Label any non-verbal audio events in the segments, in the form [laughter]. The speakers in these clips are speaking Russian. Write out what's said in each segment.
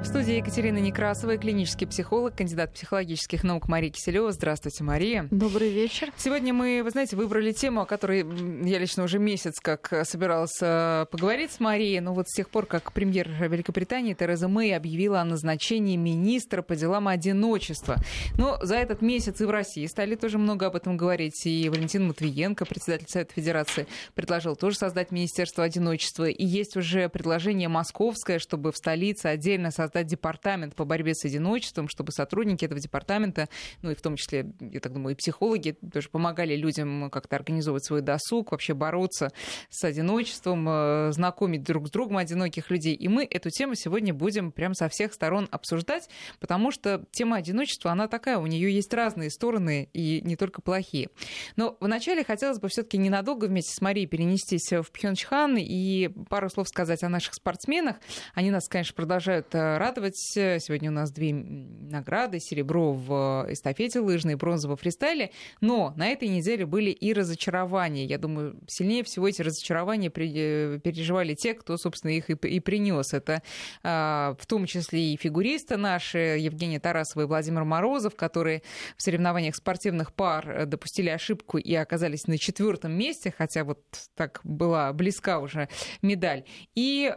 В студии Екатерина Некрасова, клинический психолог, кандидат психологических наук Мария Киселева. Здравствуйте, Мария. Добрый вечер. Сегодня мы, вы знаете, выбрали тему, о которой я лично уже месяц как собиралась э, поговорить с Марией. Но вот с тех пор, как премьер Великобритании Тереза Мэй объявила о назначении министра по делам одиночества. Но за этот месяц и в России стали тоже много об этом говорить. И Валентин Матвиенко, председатель Совета Федерации, предложил тоже создать Министерство одиночества. И есть уже предложение московское, чтобы в столице отдельно создать создать департамент по борьбе с одиночеством, чтобы сотрудники этого департамента, ну и в том числе, я так думаю, и психологи тоже помогали людям как-то организовывать свой досуг, вообще бороться с одиночеством, э, знакомить друг с другом одиноких людей. И мы эту тему сегодня будем прям со всех сторон обсуждать, потому что тема одиночества, она такая, у нее есть разные стороны и не только плохие. Но вначале хотелось бы все-таки ненадолго вместе с Марией перенестись в Пхенчхан и пару слов сказать о наших спортсменах. Они нас, конечно, продолжают радовать. Сегодня у нас две награды. Серебро в эстафете лыжной, бронза во фристайле. Но на этой неделе были и разочарования. Я думаю, сильнее всего эти разочарования э, переживали те, кто, собственно, их и, принес. Это а, в том числе и фигуристы наши, Евгения Тарасова и Владимир Морозов, которые в соревнованиях спортивных пар допустили ошибку и оказались на четвертом месте, хотя вот так была близка уже медаль. И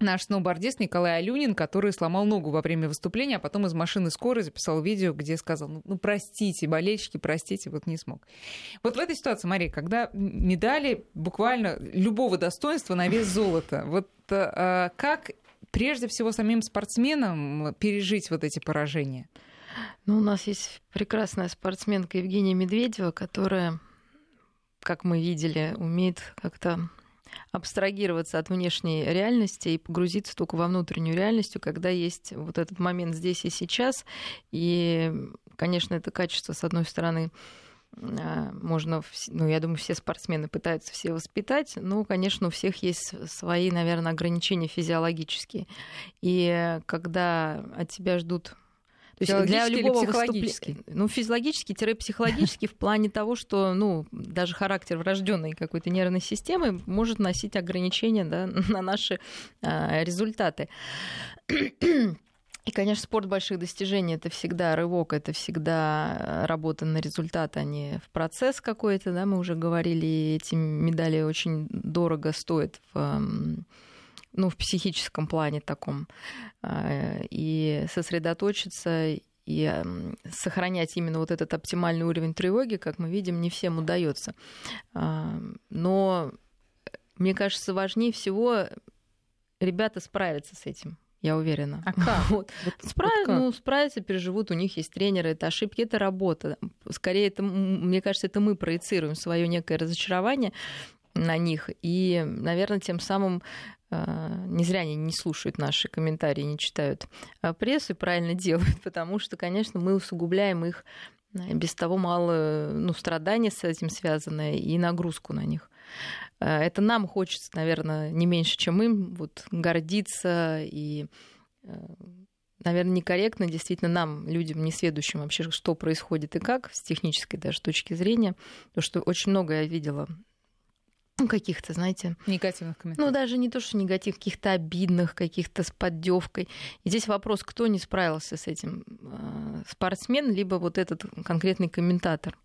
наш сноубордист Николай Алюнин, который сломал ногу во время выступления, а потом из машины скорой записал видео, где сказал, ну, ну простите, болельщики, простите, вот не смог. Вот в этой ситуации, Мария, когда медали буквально любого достоинства на вес золота, вот э, как прежде всего самим спортсменам пережить вот эти поражения? Ну, у нас есть прекрасная спортсменка Евгения Медведева, которая, как мы видели, умеет как-то абстрагироваться от внешней реальности и погрузиться только во внутреннюю реальность, когда есть вот этот момент здесь и сейчас. И, конечно, это качество, с одной стороны, а, можно, ну, я думаю, все спортсмены пытаются все воспитать, но, конечно, у всех есть свои, наверное, ограничения физиологические. И когда от тебя ждут то есть для любого психологически? Ну, физиологический-психологический в плане того, что, ну, даже характер врожденной какой-то нервной системы может носить ограничения да, [laughs] на наши а, результаты. И, конечно, спорт больших достижений это всегда рывок, это всегда работа на результат, а не в процесс какой-то. Да, мы уже говорили, эти медали очень дорого стоят в ну, в психическом плане таком, а, и сосредоточиться и сохранять именно вот этот оптимальный уровень тревоги, как мы видим, не всем удается. А, но мне кажется, важнее всего ребята справятся с этим. Я уверена. А как? [laughs] Вот. Вот, Справ... вот как? Ну, справятся, переживут, у них есть тренеры, это ошибки, это работа. Скорее, это, мне кажется, это мы проецируем свое некое разочарование на них. И, наверное, тем самым не зря они не слушают наши комментарии, не читают а, прессу и правильно [laughs] делают, потому что, конечно, мы усугубляем их а, без того мало ну, страдания с этим связанное и нагрузку на них. Это нам хочется, наверное, не меньше, чем им, вот, гордиться и наверное, некорректно действительно нам, людям, не сведущим вообще, что происходит и как, с технической даже точки зрения, потому что очень много я видела ну, каких-то, знаете... Негативных комментариев. Ну, даже не то, что негатив, каких-то обидных, каких-то с поддевкой. И здесь вопрос, кто не справился с этим, э, спортсмен, либо вот этот конкретный комментатор.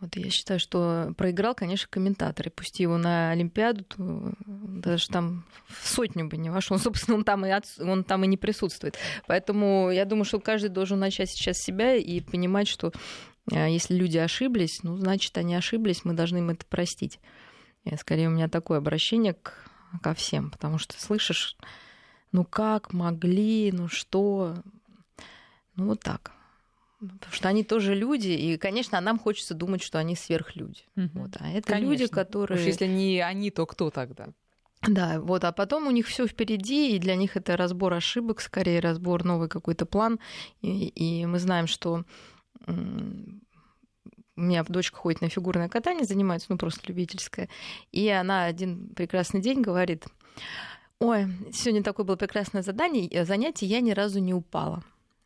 Вот я считаю, что проиграл, конечно, комментатор. И пусти его на Олимпиаду, то даже там в сотню бы не вошел. [laughs] Собственно, он там, и от... он там и не присутствует. Поэтому я думаю, что каждый должен начать сейчас себя и понимать, что если люди ошиблись, ну, значит, они ошиблись, мы должны им это простить. И скорее у меня такое обращение к, ко всем, потому что слышишь, ну как могли, ну что, ну вот так. Потому что они тоже люди, и, конечно, а нам хочется думать, что они сверхлюди. Угу. Вот, а это конечно. люди, которые... Уж если не они, то кто тогда? Да, вот, а потом у них все впереди, и для них это разбор ошибок, скорее разбор новый какой-то план. И, и мы знаем, что у меня дочка ходит на фигурное катание, занимается, ну, просто любительское. И она один прекрасный день говорит, ой, сегодня такое было прекрасное задание, э, занятие, я ни разу не упала.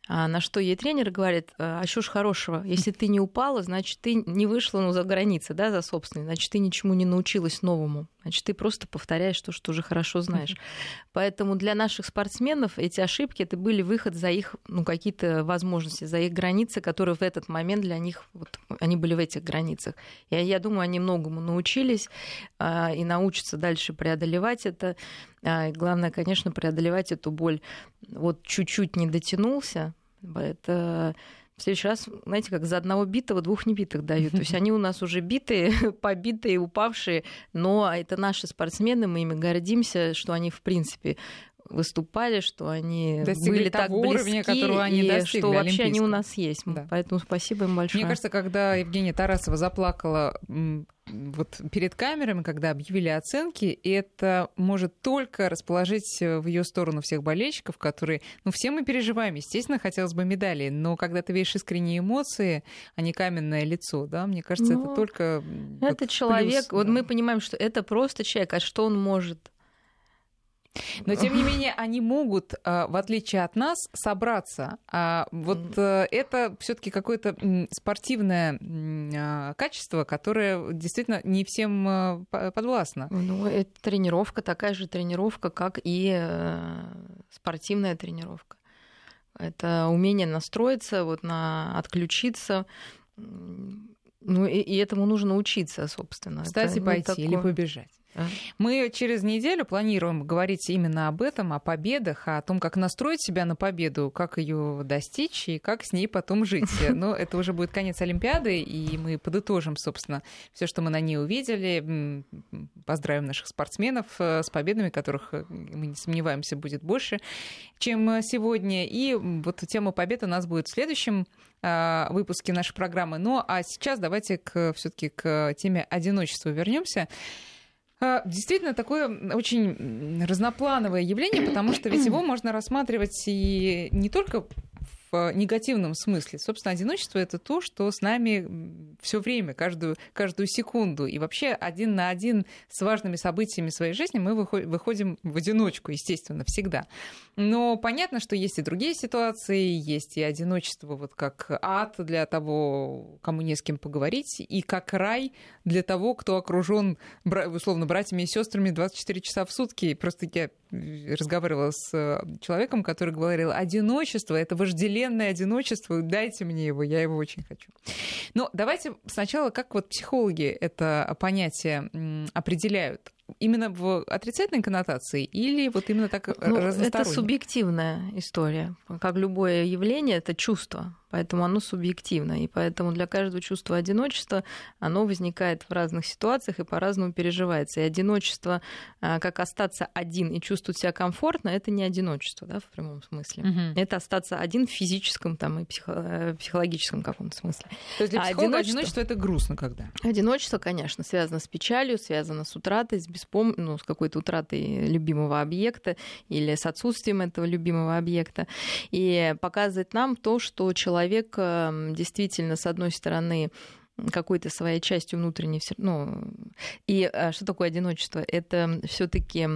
А на что ей тренер говорит, а что ж хорошего, если ты не упала, значит, ты не вышла ну, за границы, да, за собственные, значит, ты ничему не научилась новому. Значит, ты просто повторяешь то, что уже хорошо знаешь. Mm-hmm. Поэтому для наших спортсменов эти ошибки это были выход за их ну, какие-то возможности, за их границы, которые в этот момент для них вот, они были в этих границах. И я думаю, они многому научились а, и научатся дальше преодолевать это. А, и главное, конечно, преодолевать эту боль. Вот чуть-чуть не дотянулся. Это в следующий раз, знаете, как за одного битого двух небитых дают. То есть они у нас уже битые, [laughs] побитые, упавшие, но это наши спортсмены, мы ими гордимся, что они, в принципе, выступали, что они достигли были так уровня, которого они и достигли, что вообще они у нас есть. Да. Поэтому спасибо им большое. Мне кажется, когда Евгения Тарасова заплакала вот перед камерами, когда объявили оценки, это может только расположить в ее сторону всех болельщиков, которые, ну, все мы переживаем, естественно, хотелось бы медали, но когда ты видишь искренние эмоции, а не каменное лицо, да, мне кажется, ну, это только это человек, плюс, вот да. мы понимаем, что это просто человек, а что он может? Но, тем не [laughs] менее, они могут, а, в отличие от нас, собраться. А вот э, это все таки какое-то спортивное а, качество, которое действительно не всем э, подвластно. Ну, это тренировка, такая же тренировка, как и э, спортивная тренировка. Это умение настроиться, вот на отключиться. Ну, и, и этому нужно учиться, собственно. Кстати, это, пойти такое... или побежать. Мы через неделю планируем говорить именно об этом, о победах, о том, как настроить себя на победу, как ее достичь и как с ней потом жить. [laughs] Но это уже будет конец Олимпиады, и мы подытожим, собственно, все, что мы на ней увидели. Поздравим наших спортсменов э, с победами, которых, э, мы не сомневаемся, будет больше, чем сегодня. И вот тема побед у нас будет в следующем э, выпуске нашей программы. Ну а сейчас давайте все-таки к теме одиночества вернемся. А, действительно, такое очень разноплановое явление, потому что ведь его можно рассматривать и не только в негативном смысле. Собственно, одиночество это то, что с нами все время, каждую, каждую секунду. И вообще один на один с важными событиями своей жизни мы выходим в одиночку, естественно, всегда. Но понятно, что есть и другие ситуации, есть и одиночество вот как ад для того, кому не с кем поговорить, и как рай для того, кто окружен, условно, братьями и сестрами 24 часа в сутки. Просто я разговаривала с э, человеком, который говорил, одиночество — это вожделенное одиночество, дайте мне его, я его очень хочу. Но давайте сначала, как вот психологи это понятие определяют именно в отрицательной коннотации или вот именно так ну, Это субъективная история. Как любое явление, это чувство поэтому оно субъективно. И поэтому для каждого чувства одиночества оно возникает в разных ситуациях и по-разному переживается. И одиночество, а, как остаться один и чувствовать себя комфортно, это не одиночество да, в прямом смысле. Угу. Это остаться один в физическом там, и психо- э, психологическом каком-то смысле. То есть для а одиночество... одиночество это грустно когда? Одиночество, конечно, связано с печалью, связано с утратой, с, беспом... ну, с какой-то утратой любимого объекта или с отсутствием этого любимого объекта. И показывает нам то, что человек эм, действительно, с одной стороны, какой-то своей частью внутренней. Ну, и э, что такое одиночество? Это все-таки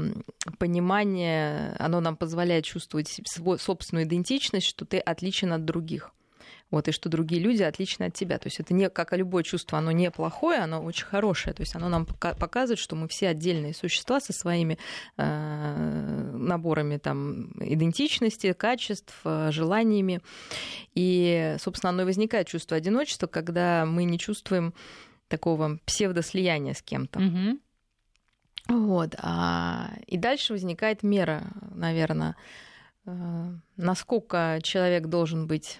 понимание, оно нам позволяет чувствовать свою собственную идентичность, что ты отличен от других вот, и что другие люди отличны от тебя. То есть это не, как и любое чувство, оно не плохое, оно очень хорошее. То есть оно нам показывает, что мы все отдельные существа со своими э, наборами там, идентичности, качеств, э, желаниями. И, собственно, оно и возникает чувство одиночества, когда мы не чувствуем такого псевдослияния с кем-то. Угу. Вот. А... И дальше возникает мера, наверное, э, насколько человек должен быть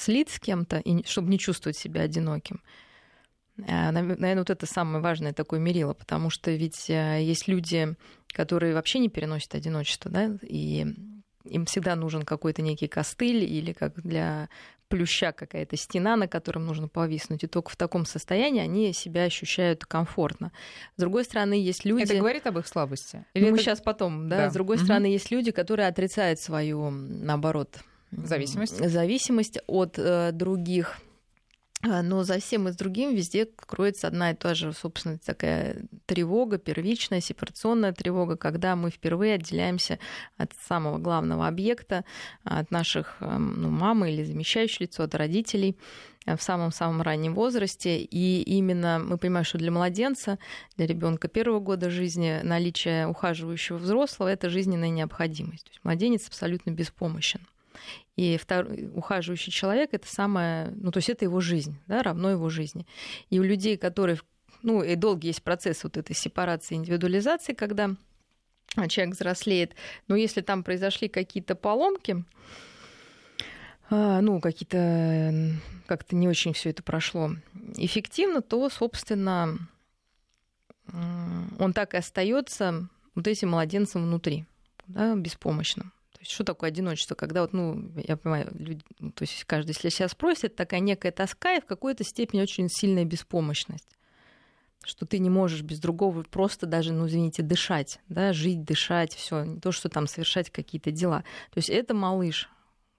слит с кем-то, и, чтобы не чувствовать себя одиноким. Э, Наверное, вот это самое важное такое мерило, потому что ведь э, есть люди, которые вообще не переносят одиночество, да, и им всегда нужен какой-то некий костыль или как для плюща какая-то стена, на котором нужно повиснуть. И только в таком состоянии они себя ощущают комфортно. С другой стороны, есть люди... Это говорит об их слабости? Или ну, это... Мы сейчас потом, да? да. С другой угу. стороны, есть люди, которые отрицают свою, наоборот, Зависимость? Зависимость от э, других а, но за всем и с другим везде кроется одна и та же, собственно, такая тревога, первичная сепарационная тревога, когда мы впервые отделяемся от самого главного объекта, от наших ну, мамы или замещающего лицо, от родителей э, в самом-самом раннем возрасте. И именно мы понимаем, что для младенца, для ребенка первого года жизни наличие ухаживающего взрослого – это жизненная необходимость. То есть младенец абсолютно беспомощен. И второй, ухаживающий человек это самое, ну то есть это его жизнь, да, равно его жизни. И у людей, которые, ну и долгий есть процесс вот этой сепарации, индивидуализации, когда человек взрослеет, но если там произошли какие-то поломки, а, ну, какие-то как-то не очень все это прошло эффективно, то, собственно, он так и остается вот этим младенцем внутри, да, беспомощным. То есть что такое одиночество? Когда вот, ну, я понимаю, люди, ну, то есть каждый, если себя спросит, это такая некая тоска и в какой-то степени очень сильная беспомощность что ты не можешь без другого просто даже, ну, извините, дышать, да, жить, дышать, все, не то, что там совершать какие-то дела. То есть это малыш,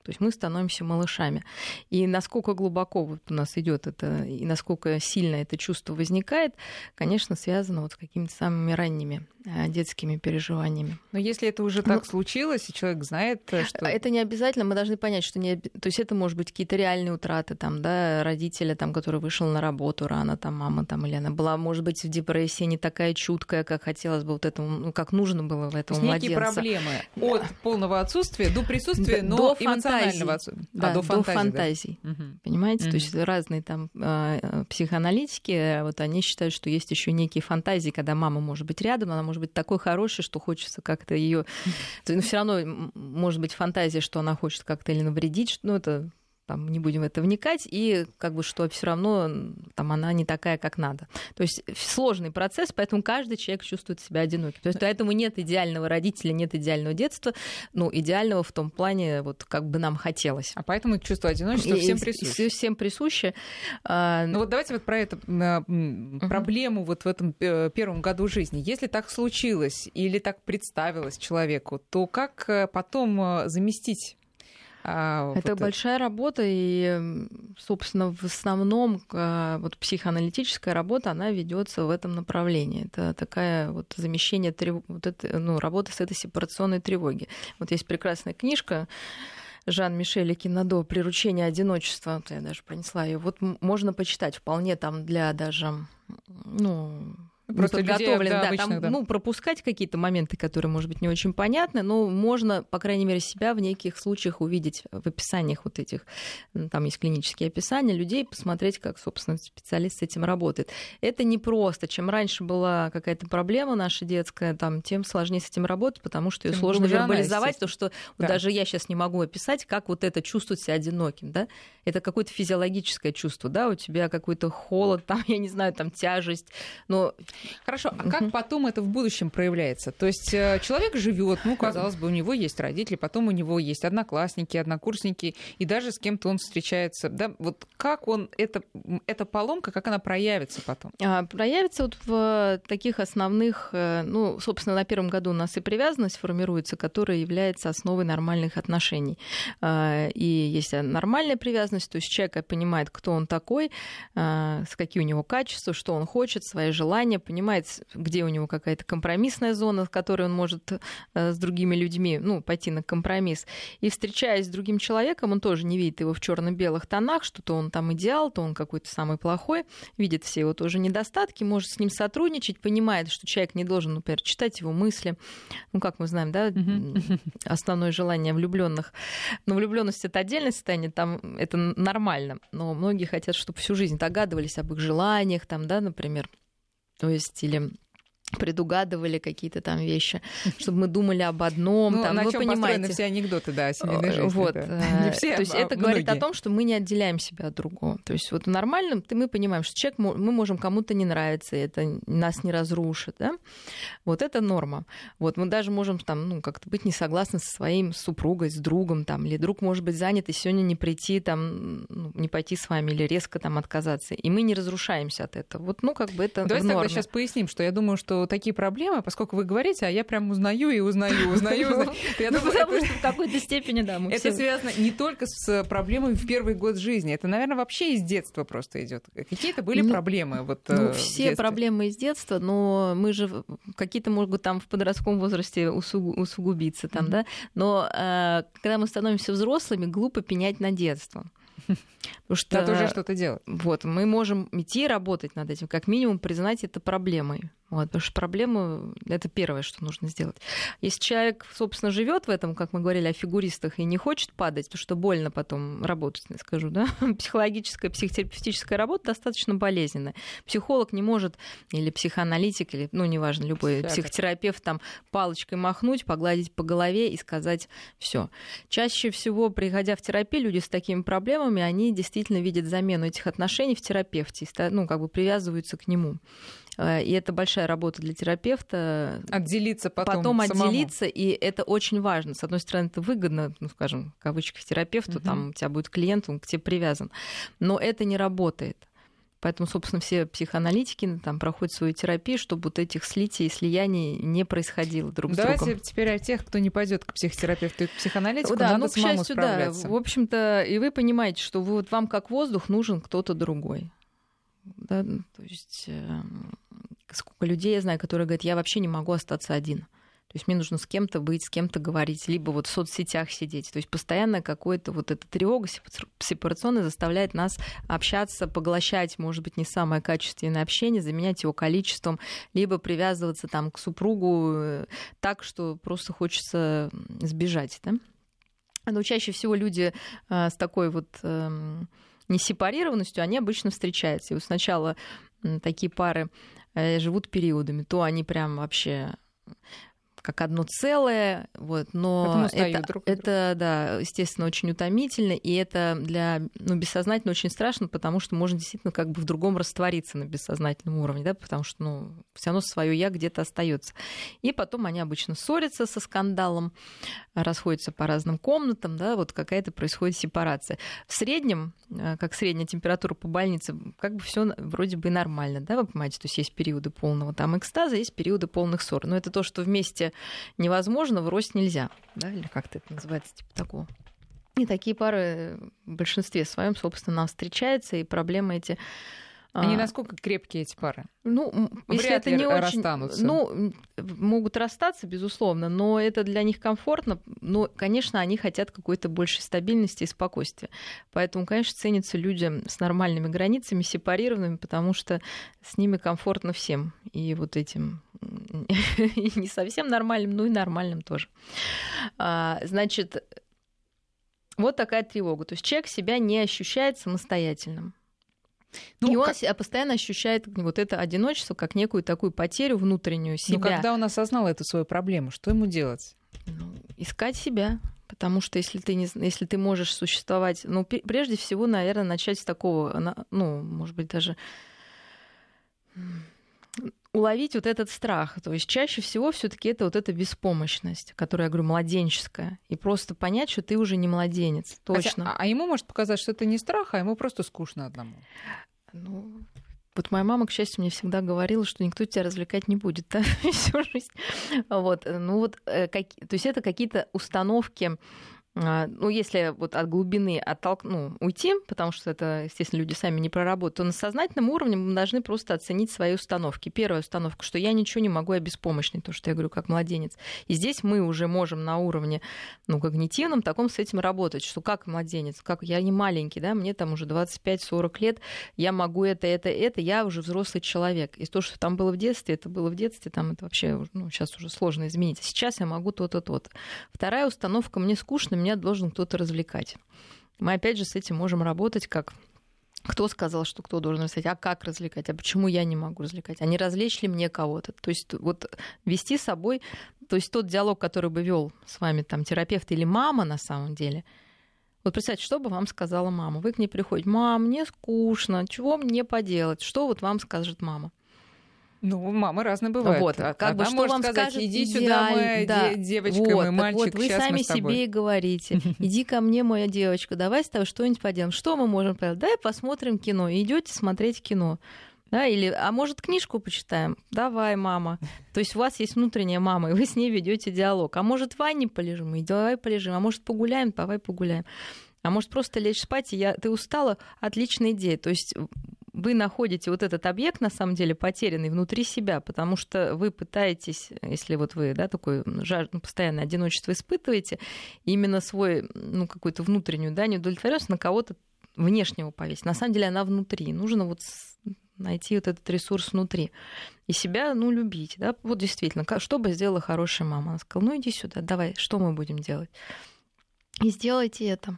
то есть мы становимся малышами. И насколько глубоко вот у нас идет это, и насколько сильно это чувство возникает, конечно, связано вот с какими-то самыми ранними э, детскими переживаниями. Но если это уже так Но... случилось, и человек знает, э, что... Это не обязательно, мы должны понять, что не... То есть это может быть какие-то реальные утраты, там, да, родителя, там, который вышел на работу рано, там, мама, там, или она была, может быть, в депрессии не такая чуткая, как хотелось бы вот этому, ну, как нужно было в этом младенце. Некие проблемы от полного отсутствия до присутствия, но до эмоционального отсутствия. Да, а, до фантазии. До фантазий да? Понимаете? Угу. То есть разные там э, психоаналитики, вот они считают, что есть еще некие фантазии, когда мама может быть рядом, она может быть такой хорошей, что хочется как-то ее. Но все равно может быть фантазия, что она хочет как-то или навредить, ну это там, не будем в это вникать, и как бы что все равно там она не такая, как надо. То есть сложный процесс, поэтому каждый человек чувствует себя одиноким. То есть поэтому нет идеального родителя, нет идеального детства, ну, идеального в том плане, вот как бы нам хотелось. А поэтому чувство одиночества всем присуще. Всем присуще. А, ну вот давайте вот про эту проблему вот в этом э, первом году жизни. Если так случилось или так представилось человеку, то как э, потом э, заместить а, это вот большая это. работа, и, собственно, в основном а, вот психоаналитическая работа, она ведется в этом направлении. Это такая вот замещение, вот это, ну, работа с этой сепарационной тревоги. Вот есть прекрасная книжка Жан-Мишеля Кинадо «Приручение одиночества». Я даже принесла ее. Вот можно почитать вполне там для даже ну, Просто подготовлен, да, да, обычных, там, да. ну, пропускать какие-то моменты, которые, может быть, не очень понятны, но можно, по крайней мере, себя в неких случаях увидеть в описаниях вот этих, там есть клинические описания людей, посмотреть, как, собственно, специалист с этим работает. Это не просто. Чем раньше была какая-то проблема наша детская, там, тем сложнее с этим работать, потому что ее сложно вербализовать, то, что да. вот даже я сейчас не могу описать, как вот это чувствовать себя одиноким, да? Это какое-то физиологическое чувство, да, у тебя какой-то холод, там, я не знаю, там, тяжесть, но Хорошо, а как потом это в будущем проявляется? То есть э, человек живет, ну, казалось бы, у него есть родители, потом у него есть одноклассники, однокурсники, и даже с кем-то он встречается. Да? Вот как он, это, эта поломка, как она проявится потом? А, проявится вот в таких основных, э, ну, собственно, на первом году у нас и привязанность формируется, которая является основой нормальных отношений. А, и есть нормальная привязанность, то есть человек понимает, кто он такой, а, с какие у него качества, что он хочет, свои желания, понимает, где у него какая-то компромиссная зона, в которой он может э, с другими людьми ну, пойти на компромисс. И встречаясь с другим человеком, он тоже не видит его в черно-белых тонах, что то он там идеал, то он какой-то самый плохой, видит все его тоже недостатки, может с ним сотрудничать, понимает, что человек не должен, например, читать его мысли. Ну, как мы знаем, да, основное желание влюбленных. Но влюбленность это отдельное состояние, там это нормально. Но многие хотят, чтобы всю жизнь догадывались об их желаниях, там, да, например, то есть или предугадывали какие-то там вещи, чтобы мы думали об одном. Ну, там, на вы чем понимаете, все анекдоты, да, о семейной э, жизни. Вот, да. не все, то есть а это многие. говорит о том, что мы не отделяем себя от другого. То есть вот в нормальном мы понимаем, что человек, мы можем кому-то не нравиться, это нас не разрушит, да? Вот это норма. Вот мы даже можем там, ну, как-то быть не согласны со своим супругой, с другом, там, или друг может быть занят и сегодня не прийти, там, ну, не пойти с вами, или резко там отказаться. И мы не разрушаемся от этого. Вот, ну, как бы это Давайте тогда сейчас поясним, что я думаю, что что такие проблемы, поскольку вы говорите, а я прям узнаю и узнаю, узнаю, узнаю. [laughs] Ну, потому что в какой-то степени, да, мы Это связано не только с проблемой в первый год жизни, это, наверное, вообще из детства просто идет. Какие-то были ну, проблемы? Вот, ну, э, все проблемы из детства, но мы же какие-то могут там в подростковом возрасте усугубиться там, да, но э, когда мы становимся взрослыми, глупо пенять на детство. Потому что Надо уже что-то делать. Вот, мы можем идти работать над этим, как минимум признать это проблемой. Вот, потому что проблему — это первое, что нужно сделать. Если человек, собственно, живет в этом, как мы говорили о фигуристах, и не хочет падать, то что больно потом работать, скажу, да? [laughs] Психологическая, психотерапевтическая работа достаточно болезненная. Психолог не может, или психоаналитик, или, ну, неважно, любой Всякое. психотерапевт там палочкой махнуть, погладить по голове и сказать все. Чаще всего, приходя в терапию, люди с такими проблемами, они действительно видят замену этих отношений в терапевте, ну, как бы привязываются к нему. Э, и это большая работа для терапевта. Отделиться потом. Потом самому. отделиться, и это очень важно. С одной стороны, это выгодно, ну, скажем, в кавычках терапевту, угу. там у тебя будет клиент, он к тебе привязан. Но это не работает. Поэтому, собственно, все психоаналитики там проходят свою терапию, чтобы вот этих слитий и слияний не происходило друг Давайте с другом. Давайте теперь о тех, кто не пойдет к психотерапевту и к психоаналитику, да, надо ну, к счастью, да. В общем-то, и вы понимаете, что вы, вот вам как воздух нужен кто-то другой. Да? То есть эм, сколько людей я знаю, которые говорят, я вообще не могу остаться один. То есть мне нужно с кем-то быть, с кем-то говорить, либо вот в соцсетях сидеть. То есть постоянно какой-то вот эта тревога сепарационная заставляет нас общаться, поглощать, может быть, не самое качественное общение, заменять его количеством, либо привязываться там к супругу э, так, что просто хочется сбежать. Да? Но чаще всего люди э, с такой вот эм, несепарированностью, они обычно встречаются. И вот сначала такие пары э, живут периодами, то они прям вообще как одно целое, вот, но это, друг это, да, естественно, очень утомительно, и это для, ну, бессознательно очень страшно, потому что можно действительно как бы в другом раствориться на бессознательном уровне, да, потому что, ну, все равно свое я где-то остается. И потом они обычно ссорятся со скандалом, расходятся по разным комнатам, да, вот какая-то происходит сепарация. В среднем, э, как средняя температура по больнице, как бы все вроде бы нормально, да, вы понимаете, то есть есть периоды полного там экстаза, есть периоды полных ссор, но это то, что вместе невозможно, врозь нельзя. Да, или как-то это называется, типа такого. И такие пары в большинстве своем, собственно, нам встречаются, и проблемы эти они а, насколько крепкие эти пары? Ну, Вряд если это не очень, ну, могут расстаться, безусловно, но это для них комфортно. Но, конечно, они хотят какой-то большей стабильности и спокойствия. Поэтому, конечно, ценятся люди с нормальными границами, сепарированными, потому что с ними комфортно всем. И вот этим [laughs] не совсем нормальным, но и нормальным тоже. А, значит, вот такая тревога. То есть человек себя не ощущает самостоятельным. Ну, и он как... постоянно ощущает вот это одиночество как некую такую потерю внутреннюю себя. Но когда он осознал эту свою проблему, что ему делать? Ну, искать себя. Потому что если ты, не, если ты можешь существовать, ну, прежде всего, наверное, начать с такого, ну, может быть, даже уловить вот этот страх. То есть чаще всего все таки это вот эта беспомощность, которая, я говорю, младенческая. И просто понять, что ты уже не младенец. Точно. Хотя, а, а ему может показать, что это не страх, а ему просто скучно одному. Ну, вот моя мама, к счастью, мне всегда говорила, что никто тебя развлекать не будет да, [laughs] всю жизнь. Вот, ну вот, э, как, то есть это какие-то установки, ну, если вот от глубины оттолк... ну, уйти, потому что это, естественно, люди сами не проработают, то на сознательном уровне мы должны просто оценить свои установки. Первая установка, что я ничего не могу, я беспомощный, то, что я говорю, как младенец. И здесь мы уже можем на уровне ну, когнитивном таком с этим работать, что как младенец, как я не маленький, да, мне там уже 25-40 лет, я могу это, это, это, я уже взрослый человек. И то, что там было в детстве, это было в детстве, там это вообще, ну, сейчас уже сложно изменить. А сейчас я могу то-то, то-то. Вторая установка, мне скучно, меня должен кто-то развлекать. Мы опять же с этим можем работать как кто сказал, что кто должен развлекать, а как развлекать, а почему я не могу развлекать, а не развлечь ли мне кого-то. То есть вот вести с собой, то есть тот диалог, который бы вел с вами там терапевт или мама на самом деле, вот представьте, что бы вам сказала мама. Вы к ней приходите, мам, мне скучно, чего мне поделать? Что вот вам скажет мама? Ну, мамы разные бывают. Вот, а как Она бы что вам сказать, скажет, иди сюда, моя да. девочка, вот, мой мальчик, вот, вы сами себе и говорите, [laughs] иди ко мне, моя девочка, давай с тобой что-нибудь поделаем. Что мы можем поделать? Давай посмотрим кино. Идете смотреть кино. Да, или, а может, книжку почитаем? Давай, мама. То есть у вас есть внутренняя мама, и вы с ней ведете диалог. А может, в ванне полежим? И давай полежим. А может, погуляем? Давай погуляем. А может, просто лечь спать, и я... ты устала? Отличная идея. То есть вы находите вот этот объект, на самом деле, потерянный внутри себя, потому что вы пытаетесь, если вот вы, да, такое жар, ну, постоянное одиночество испытываете, именно свой, ну, какую-то внутреннюю, да, неудовлетворенность на кого-то внешнего повесить. На самом деле она внутри. Нужно вот найти вот этот ресурс внутри. И себя, ну, любить, да, вот действительно, что бы сделала хорошая мама? Она сказала, ну, иди сюда, давай, что мы будем делать? И сделайте это.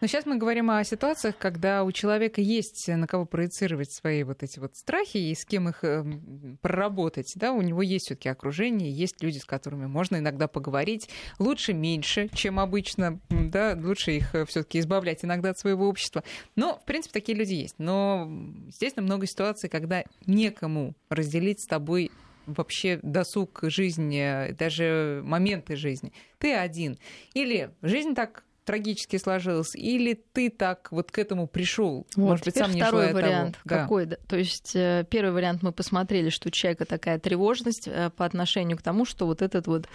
Но сейчас мы говорим о ситуациях, когда у человека есть на кого проецировать свои вот эти вот страхи и с кем их эм, проработать. Да? У него есть все таки окружение, есть люди, с которыми можно иногда поговорить. Лучше меньше, чем обычно. Да? Лучше их э, все таки избавлять иногда от своего общества. Но, в принципе, такие люди есть. Но здесь много ситуаций, когда некому разделить с тобой вообще досуг жизни, даже моменты жизни. Ты один. Или жизнь так трагически сложилось, или ты так вот к этому пришел? Вот, Может быть, сам не второй вариант. Того. Какой? Да. То есть э, первый вариант мы посмотрели, что у человека такая тревожность э, по отношению к тому, что вот этот вот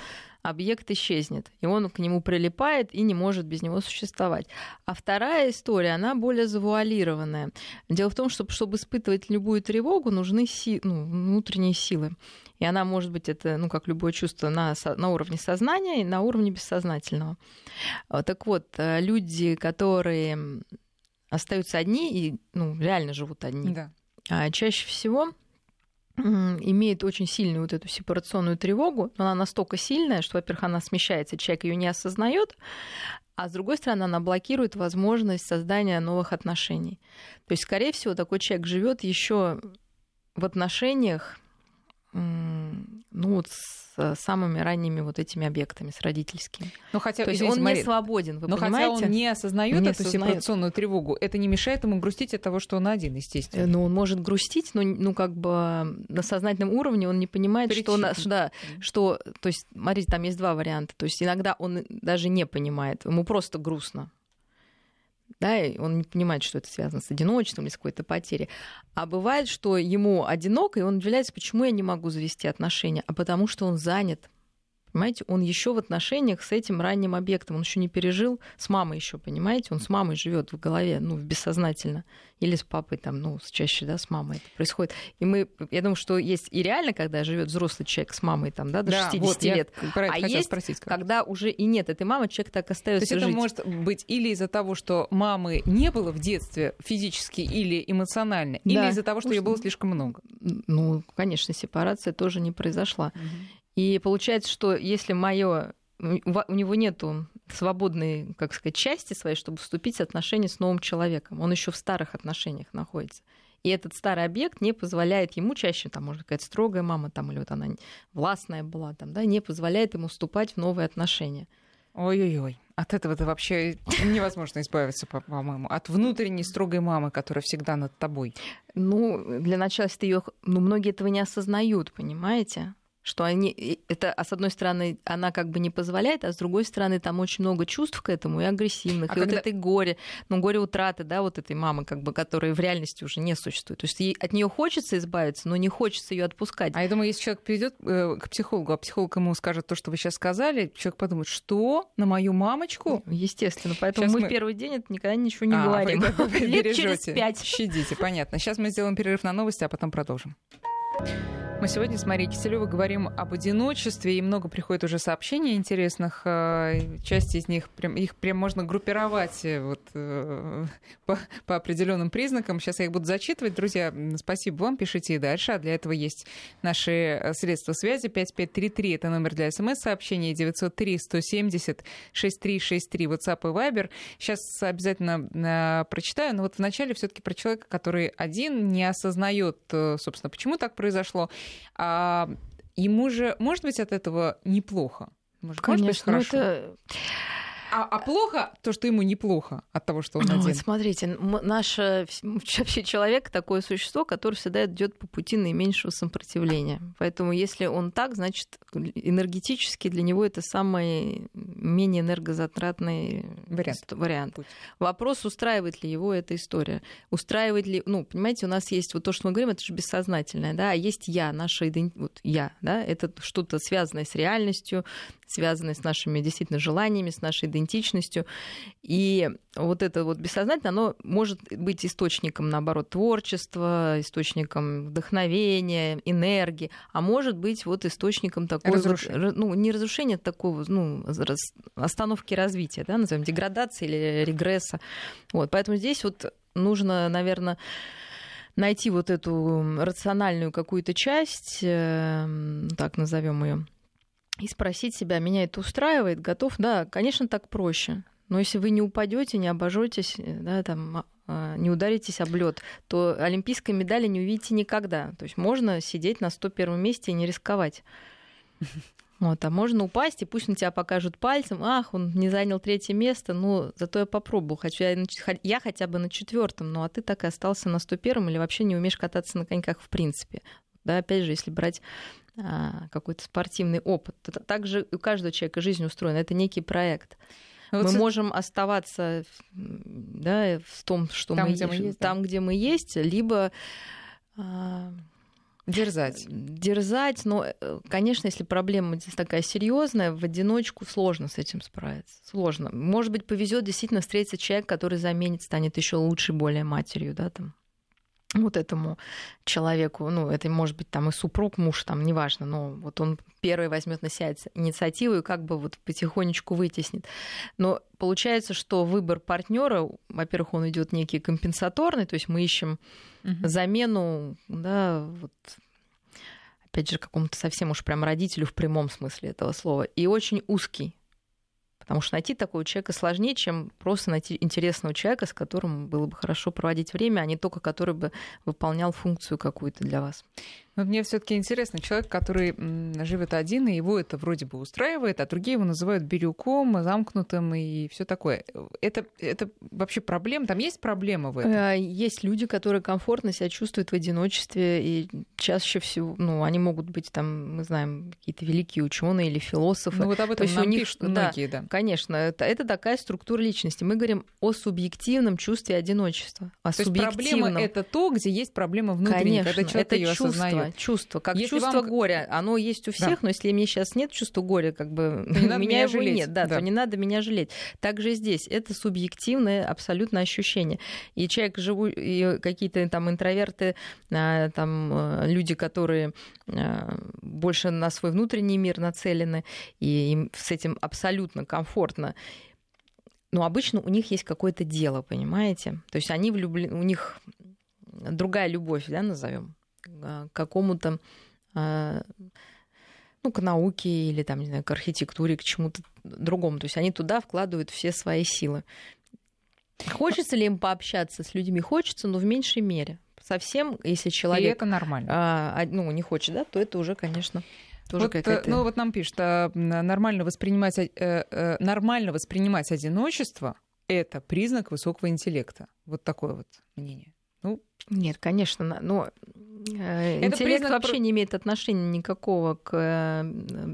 объект исчезнет, и он к нему прилипает и не может без него существовать. А вторая история, она более завуалированная. Дело в том, что чтобы испытывать любую тревогу, нужны си- ну, внутренние силы. И она может быть, это, ну, как любое чувство, на, на уровне сознания и на уровне бессознательного. А, так вот, э, люди, которые остаются одни и ну, реально живут одни, да. А, чаще всего имеет очень сильную вот эту сепарационную тревогу, но она настолько сильная, что, во-первых, она смещается, человек ее не осознает, а с другой стороны, она блокирует возможность создания новых отношений. То есть, скорее всего, такой человек живет еще в отношениях ну, вот с самыми ранними вот этими объектами, с родительскими. Но хотя, То есть он Мария, не свободен, вы но понимаете? хотя он не осознает не эту осознает. сепарационную тревогу, это не мешает ему грустить от того, что он один, естественно. Ну, он может грустить, но ну, как бы на сознательном уровне он не понимает, что, он, да, что... То есть, смотрите, там есть два варианта. То есть иногда он даже не понимает, ему просто грустно да, и он не понимает, что это связано с одиночеством или с какой-то потерей. А бывает, что ему одиноко, и он удивляется, почему я не могу завести отношения, а потому что он занят, Понимаете, он еще в отношениях с этим ранним объектом, он еще не пережил, с мамой еще, понимаете, он с мамой живет в голове, ну, бессознательно, или с папой там, ну, чаще, да, с мамой это происходит. И мы, я думаю, что есть и реально, когда живет взрослый человек с мамой там, да, до да, 60 вот, лет, а есть, спросить, когда уже и нет этой мамы, человек так остается То есть жить. это может быть или из-за того, что мамы не было в детстве физически или эмоционально, да, или из-за того, что ее было слишком много. Ну, конечно, сепарация тоже не произошла. Угу. И получается, что если мое у него нет свободной, как сказать, части своей, чтобы вступить в отношения с новым человеком. Он еще в старых отношениях находится. И этот старый объект не позволяет ему чаще, там, может, какая-то строгая мама, там, или вот она властная была, там, да, не позволяет ему вступать в новые отношения. Ой-ой-ой. От этого-то вообще невозможно избавиться, по-моему. От внутренней строгой мамы, которая всегда над тобой. Ну, для начала, если ты ее. Ну, многие этого не осознают, понимаете? Что они, это, а с одной стороны, она как бы не позволяет, а с другой стороны, там очень много чувств к этому, и агрессивных, а и когда... вот этой горе, ну, горе утраты, да, вот этой мамы, как бы, которая в реальности уже не существует. То есть ей, от нее хочется избавиться, но не хочется ее отпускать. А я думаю, если человек придет э, к психологу, а психолог ему скажет то, что вы сейчас сказали, человек подумает, что на мою мамочку? Естественно, поэтому сейчас мы, мы первый день это никогда ничего не а, говорим. Вы [laughs] Лет через пять. Щадите, понятно. Сейчас мы сделаем перерыв на новости, а потом продолжим. Мы сегодня с Марией Киселевой говорим об одиночестве, и много приходит уже сообщений интересных. Э, часть из них, их прям можно группировать э, вот, э, по, по определенным признакам. Сейчас я их буду зачитывать. Друзья, спасибо вам, пишите и дальше. А для этого есть наши средства связи. 5533 — это номер для смс-сообщений, 903-170-6363, WhatsApp и Viber. Сейчас обязательно прочитаю, но вот вначале все таки про человека, который один не осознает, собственно, почему так произошло, а, ему же, может быть, от этого неплохо? Может, Конечно, может быть, хорошо? это... А, а плохо то, что ему неплохо от того, что он ну, один? Смотрите, наш вообще человек такое существо, которое всегда идет по пути наименьшего сопротивления. Поэтому если он так, значит, энергетически для него это самое менее энергозатратный вариант. вариант. Вопрос, устраивает ли его эта история. Устраивает ли... Ну, понимаете, у нас есть вот то, что мы говорим, это же бессознательное, да, а есть я, наша идентичность, вот я, да, это что-то связанное с реальностью, связанное с нашими действительно желаниями, с нашей идентичностью. И вот это вот бессознательное, оно может быть источником, наоборот, творчества, источником вдохновения, энергии, а может быть вот источником такой разрушения. Вот, ну, не разрушения, а такого, ну, остановки развития, да, назовем, деградации или регресса. Вот, поэтому здесь вот нужно, наверное, найти вот эту рациональную какую-то часть, э, так назовем ее, и спросить себя, меня это устраивает, готов? Да, конечно, так проще. Но если вы не упадете, не обожжетесь, да, там, а, не ударитесь об лед, то олимпийской медали не увидите никогда. То есть можно сидеть на 101 месте и не рисковать. Вот, а можно упасть, и пусть на тебя покажут пальцем, ах, он не занял третье место, ну, зато я попробовал, хочу я, я хотя бы на четвертом, ну, а ты так и остался на 101 или вообще не умеешь кататься на коньках в принципе. Да, опять же, если брать какой-то спортивный опыт. Также у каждого человека жизнь устроена. Это некий проект. Ну, вот мы с... можем оставаться да, в том, что там, мы, где мы есть, там, да. где мы есть, либо а... Дерзать. Дерзать, но, э, конечно, если проблема здесь такая серьезная, в одиночку сложно с этим справиться. Сложно. Может быть, повезет действительно встретиться человек, который заменит, станет еще лучше, более матерью, да, там, вот этому человеку, ну, это может быть там и супруг, муж, там, неважно, но вот он первый возьмет на себя инициативу и как бы вот потихонечку вытеснит. Но получается, что выбор партнера, во-первых, он идет некий компенсаторный, то есть мы ищем угу. замену, да, вот опять же, какому-то совсем уж прям родителю в прямом смысле этого слова, и очень узкий. Потому что найти такого человека сложнее, чем просто найти интересного человека, с которым было бы хорошо проводить время, а не только который бы выполнял функцию какую-то для вас. Но мне все-таки интересно, человек, который живет один, и его это вроде бы устраивает, а другие его называют бирюком, замкнутым и все такое. Это, это вообще проблема? Там есть проблема в этом? Э, есть люди, которые комфортно себя чувствуют в одиночестве, и чаще всего, ну, они могут быть там, мы знаем, какие-то великие ученые или философы. Ну вот об этом То нам у них, пишут многие, да. да. Конечно, это, это такая структура личности. Мы говорим о субъективном чувстве одиночества. О То есть проблема это то, где есть проблема внутренняя, Конечно, когда человек это ее чувство, осознает чувство. Как если чувство вам... горя, оно есть у всех, да. но если мне сейчас нет чувства горя, как бы [laughs] меня, меня его жалеть. нет, да, да, то не надо меня жалеть. Также здесь это субъективное абсолютно ощущение. И человек живу, и какие-то там интроверты, а, там э, люди, которые а, больше на свой внутренний мир нацелены, и им с этим абсолютно комфортно но обычно у них есть какое-то дело, понимаете? То есть они влюблены, у них другая любовь, да, назовем. А, к какому-то а, ну, к науке или там, не знаю, к архитектуре, к чему-то другому. То есть они туда вкладывают все свои силы. Хочется ли им пообщаться с людьми? Хочется, но в меньшей мере. Совсем, если человек... И это нормально. А, ну, не хочет, да, то это уже, конечно, тоже вот, какая-то... Ну, вот нам пишут, а, нормально воспринимать, э, э, нормально воспринимать одиночество — это признак высокого интеллекта. Вот такое вот мнение. Ну, нет, конечно, но э, это интеллект признак... вообще не имеет отношения никакого к э,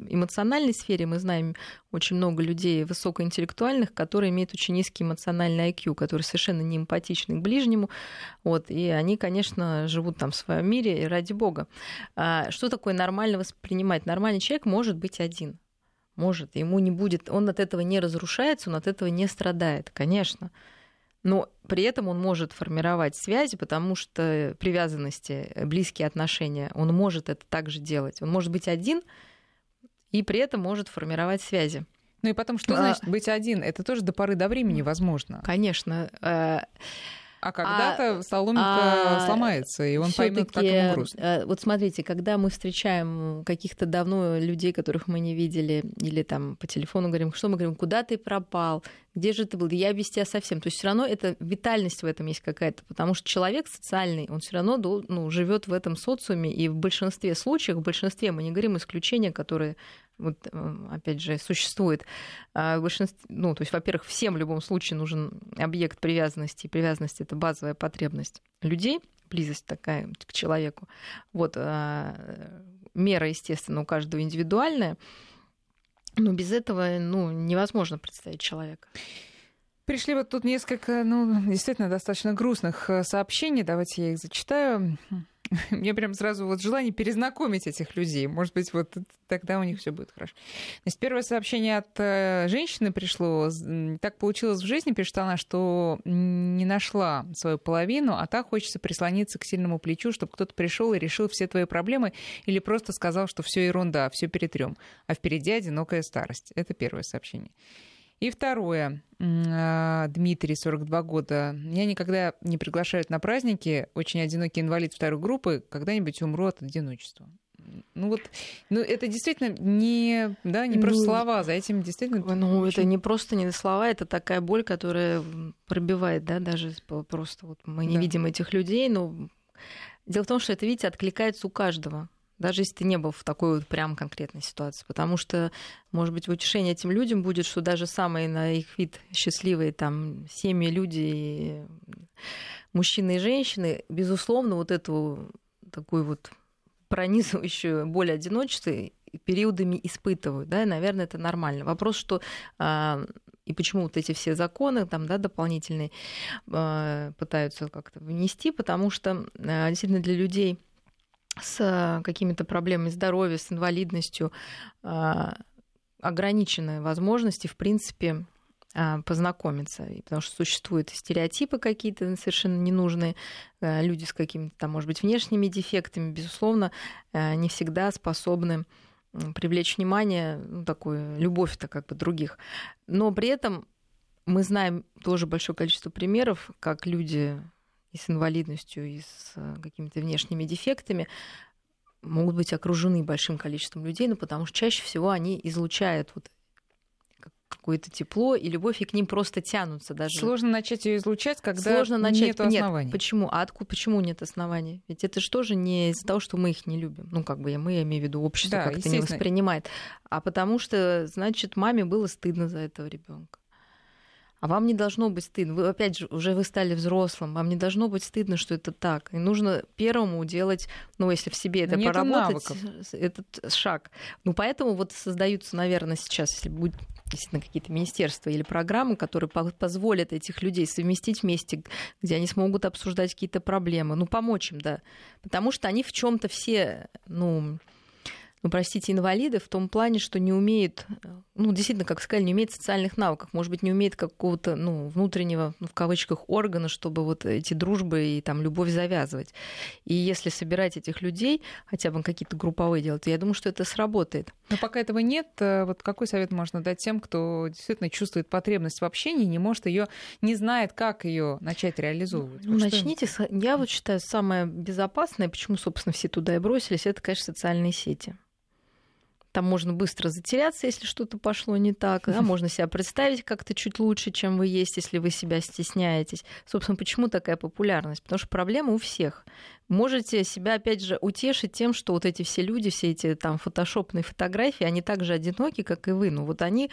эмоциональной сфере. Мы знаем очень много людей высокоинтеллектуальных, которые имеют очень низкий эмоциональный IQ, которые совершенно не эмпатичны к ближнему. Вот, и они, конечно, живут там в своем мире, и ради бога. А что такое нормально воспринимать? Нормальный человек может быть один. Может, ему не будет, он от этого не разрушается, он от этого не страдает, конечно но при этом он может формировать связи, потому что привязанности, э, близкие отношения, он может это также делать. Он может быть один и при этом может формировать связи. Ну и потом, что а... значит быть один? Это тоже до поры до времени возможно. Конечно. Э, а когда-то а, соломинка а, сломается, и он поймет, как ему грустно. Э, вот смотрите, когда мы встречаем каких-то давно людей, которых мы не видели, или там по телефону говорим, что мы говорим, куда ты пропал, где же ты был, я без тебя совсем. То есть все равно эта витальность в этом есть какая-то, потому что человек социальный, он все равно ну, живет в этом социуме, и в большинстве случаев, в большинстве, мы не говорим исключения, которые вот, э, опять же, существует а в большинстве, ну, то есть, во-первых, всем в любом случае нужен объект привязанности, и привязанность — это базовая потребность людей, близость такая к человеку. Вот, а, мера, естественно, у каждого индивидуальная, Ну, без этого ну, невозможно представить человека. Пришли вот тут несколько, ну, действительно, достаточно грустных э, сообщений. Давайте я их зачитаю. [laughs] Мне прям сразу вот желание перезнакомить этих людей. Может быть, вот тогда у них все будет хорошо. Значит, первое сообщение от э, женщины пришло. Так получилось в жизни, пишет она, что не нашла свою половину, а так хочется прислониться к сильному плечу, чтобы кто-то пришел и решил все твои проблемы, или просто сказал, что все ерунда, все перетрем, а впереди одинокая старость. Это первое сообщение. И второе. А, Дмитрий, 42 года. Меня никогда не приглашают на праздники. Очень одинокий инвалид второй группы. Когда-нибудь умру от одиночества. Ну вот, ну это действительно не, да, не просто ну, слова, за этим действительно. Ну очень... это не просто не слова, это такая боль, которая пробивает, да, даже просто вот мы не да. видим этих людей, но дело в том, что это, видите, откликается у каждого даже если ты не был в такой вот прям конкретной ситуации. Потому что, может быть, утешение этим людям будет, что даже самые на их вид счастливые там семьи, люди, мужчины и женщины, безусловно, вот эту такую вот пронизывающую боль одиночества периодами испытывают, да, и, наверное, это нормально. Вопрос, что а, и почему вот эти все законы там, да, дополнительные а, пытаются как-то внести, потому что а, действительно для людей с какими-то проблемами здоровья, с инвалидностью, а, ограниченные возможности, в принципе, а, познакомиться, потому что существуют стереотипы какие-то совершенно ненужные, а, люди с какими-то может быть, внешними дефектами, безусловно, не всегда способны привлечь внимание, ну, такую любовь-то как бы других. Но при этом мы знаем тоже большое количество примеров, как люди и с инвалидностью, и с э, какими-то внешними дефектами, могут быть окружены большим количеством людей, но потому что чаще всего они излучают вот какое-то тепло и любовь, и к ним просто тянутся даже. Сложно начать ее излучать, когда Сложно начать... нет оснований. Нет, почему? А откуда, почему нет оснований? Ведь это же тоже не из-за того, что мы их не любим. Ну, как бы мы, я имею в виду, общество да, как-то не воспринимает. А потому что, значит, маме было стыдно за этого ребенка. А вам не должно быть стыдно. Вы, опять же, уже вы стали взрослым. Вам не должно быть стыдно, что это так. И нужно первому делать, ну, если в себе это проработать, этот шаг. Ну, поэтому вот создаются, наверное, сейчас, если будет действительно какие-то министерства или программы, которые позволят этих людей совместить вместе, где они смогут обсуждать какие-то проблемы, ну, помочь им, да. Потому что они в чем то все, ну, ну, простите, инвалиды в том плане, что не умеют, ну, действительно, как сказали, не умеет социальных навыков, может быть, не умеет какого-то, ну, внутреннего, ну, в кавычках, органа, чтобы вот эти дружбы и там любовь завязывать. И если собирать этих людей, хотя бы какие-то групповые делать, я думаю, что это сработает. Но пока этого нет, э, вот какой совет можно дать тем, кто действительно чувствует потребность в общении, не может ее, не знает, как ее начать реализовывать? Ну, начните, с... я вот считаю, самое безопасное, почему, собственно, все туда и бросились, это, конечно, социальные сети. Там можно быстро затеряться, если что-то пошло не так. Да? [laughs] Можно себя представить как-то чуть лучше, чем вы есть, если вы себя стесняетесь. Собственно, почему такая популярность? Потому что проблема у всех. Можете себя, опять же, утешить тем, что вот эти все люди, все эти там фотошопные фотографии, они так же одиноки, как и вы. Ну вот они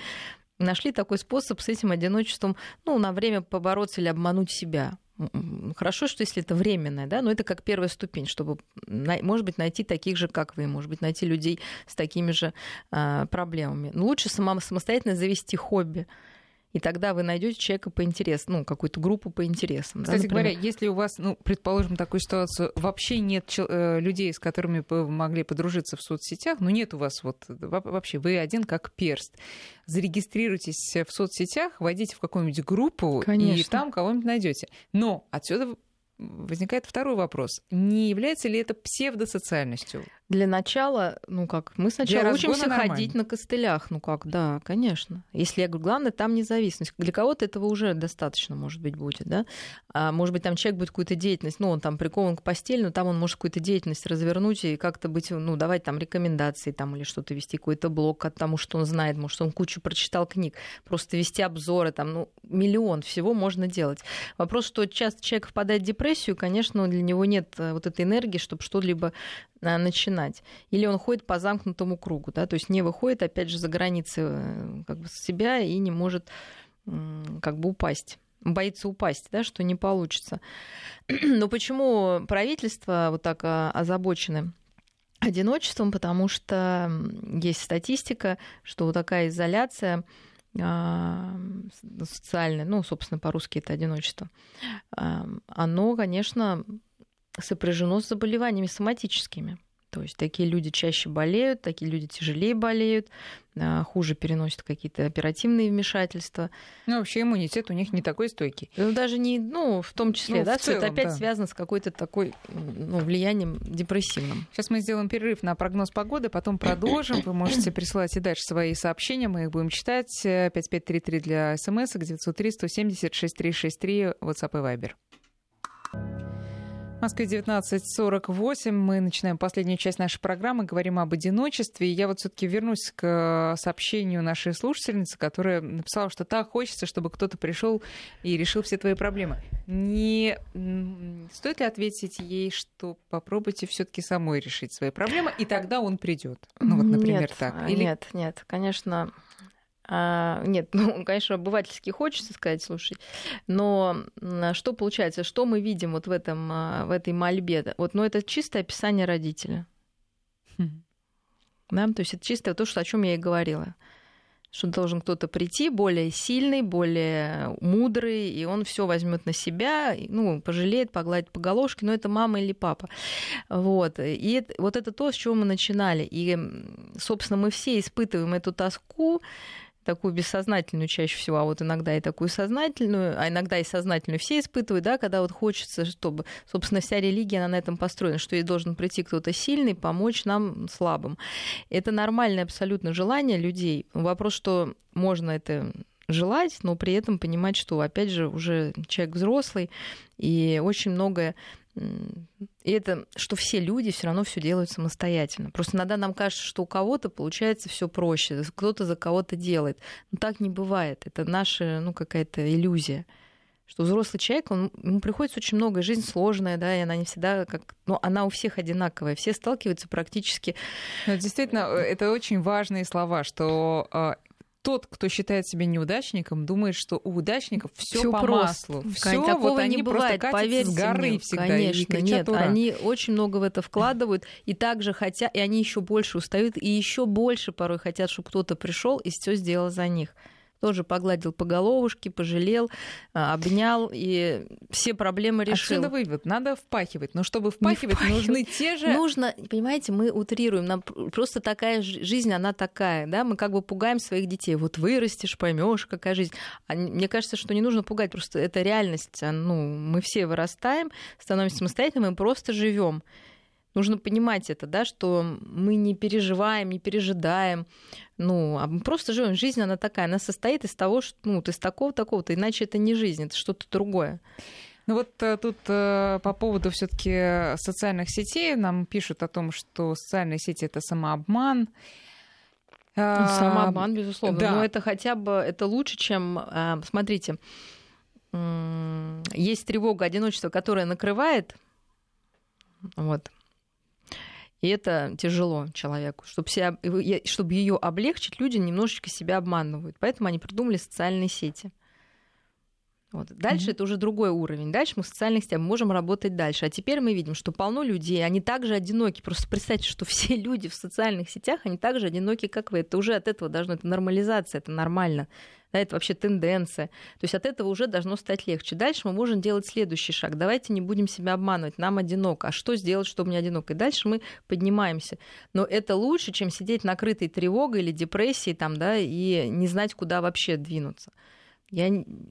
нашли такой способ с этим одиночеством, ну, на время побороться или обмануть себя. Хорошо, что если это временное, да, но это как первая ступень, чтобы, может быть, найти таких же, как вы, может быть, найти людей с такими же э, проблемами. Но лучше сама, самостоятельно завести хобби и тогда вы найдете человека по интересам, ну, какую-то группу по интересам. Кстати да, говоря, если у вас, ну, предположим, такую ситуацию, вообще нет э, людей, с которыми вы могли подружиться в соцсетях, ну, нет у вас вот вообще, вы один как перст. Зарегистрируйтесь в соцсетях, войдите в какую-нибудь группу, Конечно. и там кого-нибудь найдете. Но отсюда возникает второй вопрос. Не является ли это псевдосоциальностью? Для начала, ну как, мы сначала учимся нормально. ходить на костылях. Ну как, да, конечно. Если я говорю, главное, там независимость. Для кого-то этого уже достаточно, может быть, будет, да. А может быть, там человек будет какую-то деятельность, ну, он там прикован к постели, но там он может какую-то деятельность развернуть и как-то быть, ну, давать там рекомендации там или что-то вести, какой-то блог от тому, что он знает, может, он кучу прочитал книг, просто вести обзоры, там, ну, миллион всего можно делать. Вопрос, что часто человек впадает в депрессию, конечно, для него нет э, вот этой энергии, чтобы что-либо э, начинать начинать. Или он ходит по замкнутому кругу, да, то есть не выходит, опять же, за границы э, как бы себя и не может как бы упасть боится упасть, да, что не получится. [clears throat] Но почему правительство вот так а, озабочены одиночеством, потому что есть статистика, что вот такая изоляция а, социальное, ну, собственно, по-русски это одиночество, а, оно, конечно, сопряжено с заболеваниями соматическими. То есть такие люди чаще болеют, такие люди тяжелее болеют, а, хуже переносят какие-то оперативные вмешательства. Ну, вообще иммунитет у них не такой стойкий. Ну, даже не, ну, в том числе, ну, да, что это опять да. связано с какой-то такой ну, влиянием депрессивным. Сейчас мы сделаем перерыв на прогноз погоды, потом продолжим. Вы можете присылать и дальше свои сообщения, мы их будем читать. 5533 для смс, 903 170 6363, WhatsApp и Viber. В Москве 19.48. Мы начинаем последнюю часть нашей программы. Говорим об одиночестве. И я вот все-таки вернусь к сообщению нашей слушательницы, которая написала, что так хочется, чтобы кто-то пришел и решил все твои проблемы. Не стоит ли ответить ей, что попробуйте все-таки самой решить свои проблемы, и тогда он придет? Ну вот, например, нет, так. Или... Нет, нет, конечно, а, нет, [laughs] ну, конечно, обывательски хочется сказать, слушай, но что получается, что мы видим вот в, этом, а, в этой мольбе? Вот, ну, это чистое описание родителя. Хм. Да, то есть это чисто то, что, о чем я и говорила. Что должен кто-то прийти более сильный, более мудрый, и он все возьмет на себя, ну, пожалеет, погладит по головке, но это мама или папа. Вот. И это, вот это то, с чего мы начинали. И, собственно, мы все испытываем эту тоску, такую бессознательную чаще всего, а вот иногда и такую сознательную, а иногда и сознательную все испытывают, да, когда вот хочется, чтобы, собственно, вся религия, она на этом построена, что ей должен прийти кто-то сильный, помочь нам слабым. Это нормальное абсолютно желание людей. Вопрос, что можно это желать, но при этом понимать, что, опять же, уже человек взрослый, и очень многое и это, что все люди все равно все делают самостоятельно. Просто иногда нам кажется, что у кого-то получается все проще, кто-то за кого-то делает. Но так не бывает. Это наша, ну, какая-то иллюзия. Что взрослый человек, он, ему приходится очень много, жизнь сложная, да, и она не всегда как... Но она у всех одинаковая, все сталкиваются практически... Но действительно, э, это очень важные слова, что а, тот, кто считает себя неудачником, думает, что у удачников все по просто. маслу. Все вот они не бывает, просто поверьте с горы мне, всегда. Конечно, и нет, ура. они очень много в это вкладывают, и также хотят, и они еще больше устают, и еще больше порой хотят, чтобы кто-то пришел и все сделал за них тоже погладил по головушке, пожалел, а, обнял, и все проблемы решил. Отсюда вывод. Надо впахивать. Но чтобы впахивать, впахивать, нужны те же... Нужно, понимаете, мы утрируем. Нам просто такая жизнь, она такая, да, мы как бы пугаем своих детей. Вот вырастешь, поймешь, какая жизнь. А мне кажется, что не нужно пугать, просто это реальность. А, ну, мы все вырастаем, становимся самостоятельными, мы просто живем нужно понимать это, да, что мы не переживаем, не пережидаем, ну, а мы просто живем. Жизнь, она такая, она состоит из того, что, ну, из такого, такого-то, иначе это не жизнь, это что-то другое. Ну вот э, тут э, по поводу все-таки социальных сетей нам пишут о том, что социальные сети это самообман. Ну, самообман, безусловно. Да. Но это хотя бы это лучше, чем, э, смотрите, есть тревога одиночества, которая накрывает, вот, и это тяжело человеку. Чтобы, себя, чтобы ее облегчить, люди немножечко себя обманывают. Поэтому они придумали социальные сети. Вот. Дальше mm-hmm. это уже другой уровень. Дальше мы в социальных сетях можем работать дальше. А теперь мы видим, что полно людей, они также одиноки. Просто представьте, что все [laughs] люди в социальных сетях, они также одиноки, как вы. Это уже от этого должно, это нормализация, это нормально. Да, это вообще тенденция. То есть от этого уже должно стать легче. Дальше мы можем делать следующий шаг. Давайте не будем себя обманывать. Нам одиноко. А что сделать, чтобы не одиноко? И дальше мы поднимаемся. Но это лучше, чем сидеть накрытой тревогой или депрессией там, да, и не знать, куда вообще двинуться. Я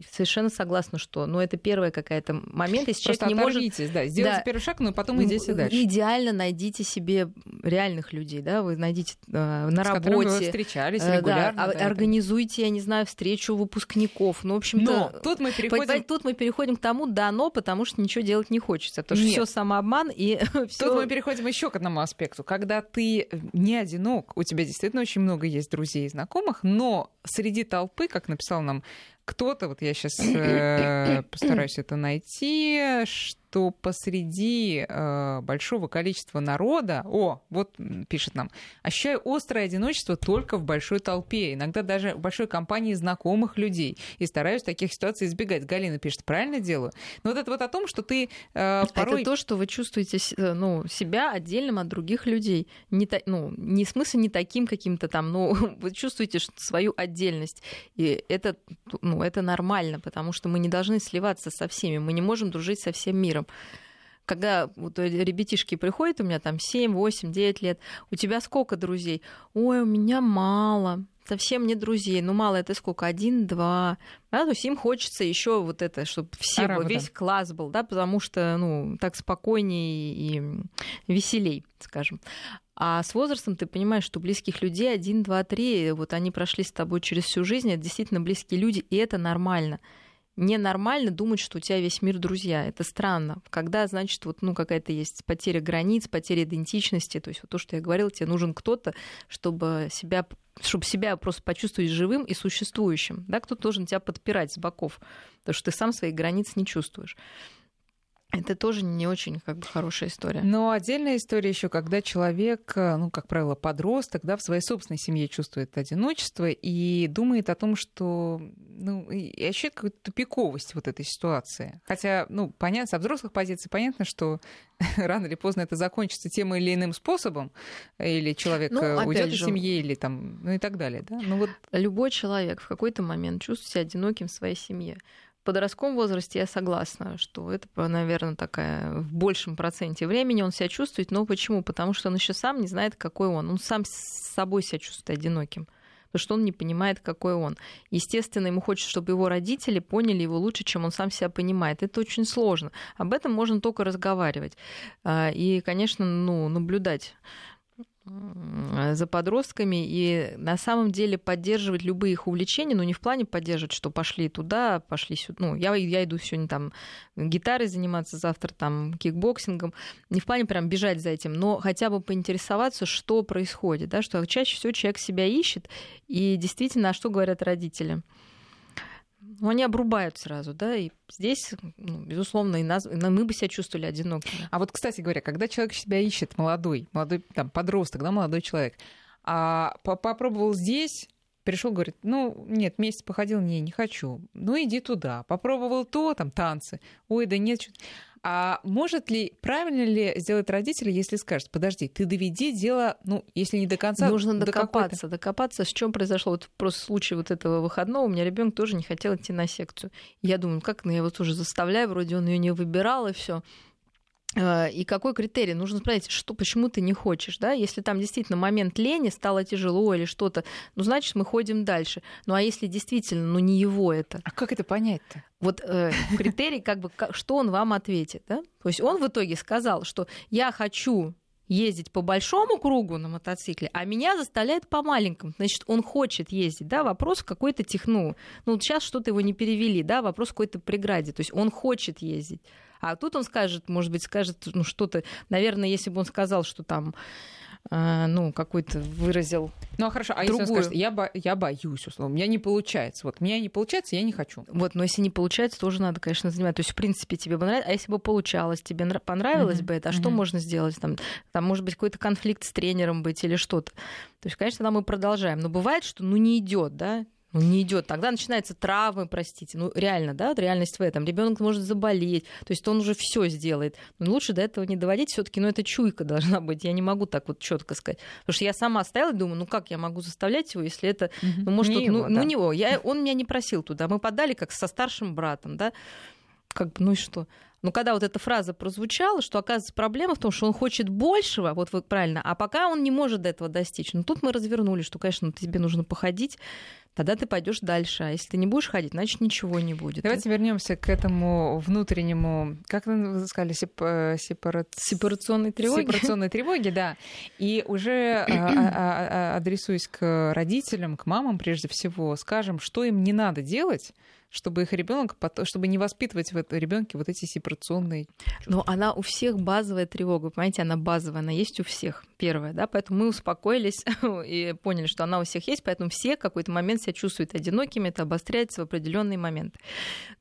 совершенно согласна, что ну, это первая какая-то момент, если Просто человек не может... да, сделайте да, первый шаг, но потом идите дальше. Идеально найдите себе реальных людей, да, вы найдите э, на С работе. вы встречались регулярно. Э, да, да, организуйте, я не знаю, встречу выпускников. Ну, в общем-то... Но тут мы переходим... Тут мы переходим к тому, да, но, потому что ничего делать не хочется. Потому что все самообман и [laughs] всё... Тут мы переходим еще к одному аспекту. Когда ты не одинок, у тебя действительно очень много есть друзей и знакомых, но среди толпы, как написал нам кто-то, вот я сейчас [coughs] э, постараюсь это найти, что посреди э, большого количества народа, о, вот пишет нам, ощущаю острое одиночество только в большой толпе, иногда даже в большой компании знакомых людей, и стараюсь таких ситуаций избегать. Галина пишет, правильно делаю? Но вот это вот о том, что ты э, порой... Это то, что вы чувствуете э, ну, себя отдельным от других людей. Не, ну, не в смысле не таким каким-то там, но [laughs] вы чувствуете свою отдельность. И это, ну, это нормально, потому что мы не должны сливаться со всеми, мы не можем дружить со всем миром когда вот ребятишки приходят, у меня там 7, 8, 9 лет, у тебя сколько друзей? Ой, у меня мало совсем не друзей. Ну, мало это сколько? Один, два. Да, то есть им хочется еще вот это, чтобы все, Арабы, весь да. класс был, да, потому что, ну, так спокойнее и веселей, скажем. А с возрастом ты понимаешь, что близких людей один, два, три, вот они прошли с тобой через всю жизнь, это действительно близкие люди, и это нормально ненормально думать, что у тебя весь мир друзья. Это странно. Когда, значит, вот, ну, какая-то есть потеря границ, потеря идентичности, то есть вот то, что я говорила, тебе нужен кто-то, чтобы себя чтобы себя просто почувствовать живым и существующим. Да, кто-то должен тебя подпирать с боков, потому что ты сам своих границ не чувствуешь. Это тоже не очень как бы хорошая история. Но отдельная история еще, когда человек, э, ну, как правило, подросток, да, в своей собственной семье чувствует одиночество и думает о том, что, ну, и ощущает какую-то тупиковость вот этой ситуации. Хотя, ну, понятно, с взрослых позиций понятно, что [laughs] рано или поздно это закончится тем или иным способом, или человек ну, э, уйдет из семьи, или там, ну и так далее, да. Ну вот любой человек в какой-то момент чувствует себя одиноким в своей семье подростковом возрасте я согласна, что это, наверное, такая в большем проценте времени он себя чувствует. Но почему? Потому что он еще сам не знает, какой он. Он сам с собой себя чувствует одиноким потому что он не понимает, какой он. Естественно, ему хочется, чтобы его родители поняли его лучше, чем он сам себя понимает. Это очень сложно. Об этом можно только разговаривать. А, и, конечно, ну, наблюдать за подростками и на самом деле поддерживать любые их увлечения, но не в плане поддерживать, что пошли туда, пошли сюда. Ну, я, я иду сегодня там гитарой заниматься, завтра там кикбоксингом. Не в плане прям бежать за этим, но хотя бы поинтересоваться, что происходит, да, что чаще всего человек себя ищет, и действительно, а что говорят родители – ну, они обрубают сразу, да, и здесь, ну, безусловно, и, нас, и мы бы себя чувствовали одинокими. А вот, кстати говоря, когда человек себя ищет, молодой, молодой там, подросток, да, молодой человек, а попробовал здесь, пришел, говорит, ну, нет, месяц походил, не, не хочу. Ну, иди туда. Попробовал то, там, танцы. Ой, да нет. А может ли, правильно ли сделать родители, если скажут, подожди, ты доведи дело, ну, если не до конца, Нужно до докопаться, докопаться, с чем произошло. Вот просто случай вот этого выходного, у меня ребенок тоже не хотел идти на секцию. Я думаю, как, ну, я его тоже заставляю, вроде он ее не выбирал, и все. Э, и какой критерий? Нужно спросить, что, почему ты не хочешь, да? Если там действительно момент лени, стало тяжело или что-то, ну, значит, мы ходим дальше. Ну, а если действительно, ну, не его это? А как это понять-то? Вот э, критерий, как бы, что он вам ответит, да? То есть он в итоге сказал, что я хочу ездить по большому кругу на мотоцикле, а меня заставляет по маленькому. Значит, он хочет ездить, да, вопрос какой-то техну. Ну, вот сейчас что-то его не перевели, да, вопрос какой-то преграде. То есть он хочет ездить. А тут он скажет, может быть, скажет, ну, что-то, наверное, если бы он сказал, что там э, ну, какой-то выразил. Ну, а хорошо, а другую. если он скажет, я, бо- я боюсь, условно, у меня не получается. Вот, у меня не получается, я не хочу. Вот, но если не получается, тоже надо, конечно, занимать. То есть, в принципе, тебе бы нравилось, а если бы получалось, тебе понравилось mm-hmm. бы это, а mm-hmm. что можно сделать? Там, там, может быть, какой-то конфликт с тренером быть или что-то. То есть, конечно, там мы продолжаем. Но бывает, что ну не идет, да, ну, не идет. Тогда начинаются травмы, простите. Ну, реально, да, реальность в этом. Ребенок может заболеть, то есть он уже все сделает. Но лучше до этого не доводить. Все-таки, ну, это чуйка [laughs] должна быть. Я не могу так вот четко сказать. Потому что я сама стояла и думаю, ну как я могу заставлять его, если это, ну, может, не вот, его, ну, да. ну, него. Я, он меня не просил туда. Мы подали как со старшим братом, да. Как бы, ну и что? Но когда вот эта фраза прозвучала, что оказывается проблема в том, что он хочет большего, вот вы правильно, а пока он не может до этого достичь. Но тут мы развернули, что, конечно, тебе нужно походить, тогда ты пойдешь дальше. А если ты не будешь ходить, значит ничего не будет. Давайте вернемся к этому внутреннему, как вы сказали, сеп... Э, сепара... сепарационной тревоге. Сепарационной тревоге, да. И уже а, а, а, адресуясь к родителям, к мамам прежде всего, скажем, что им не надо делать, чтобы их ребенок, чтобы не воспитывать в этом ребенке вот эти сепарационные. Но она у всех базовая тревога, понимаете, она базовая, она есть у всех, первая, да, поэтому мы успокоились [laughs] и поняли, что она у всех есть, поэтому все в какой-то момент себя чувствуют одинокими, это обостряется в определенный момент.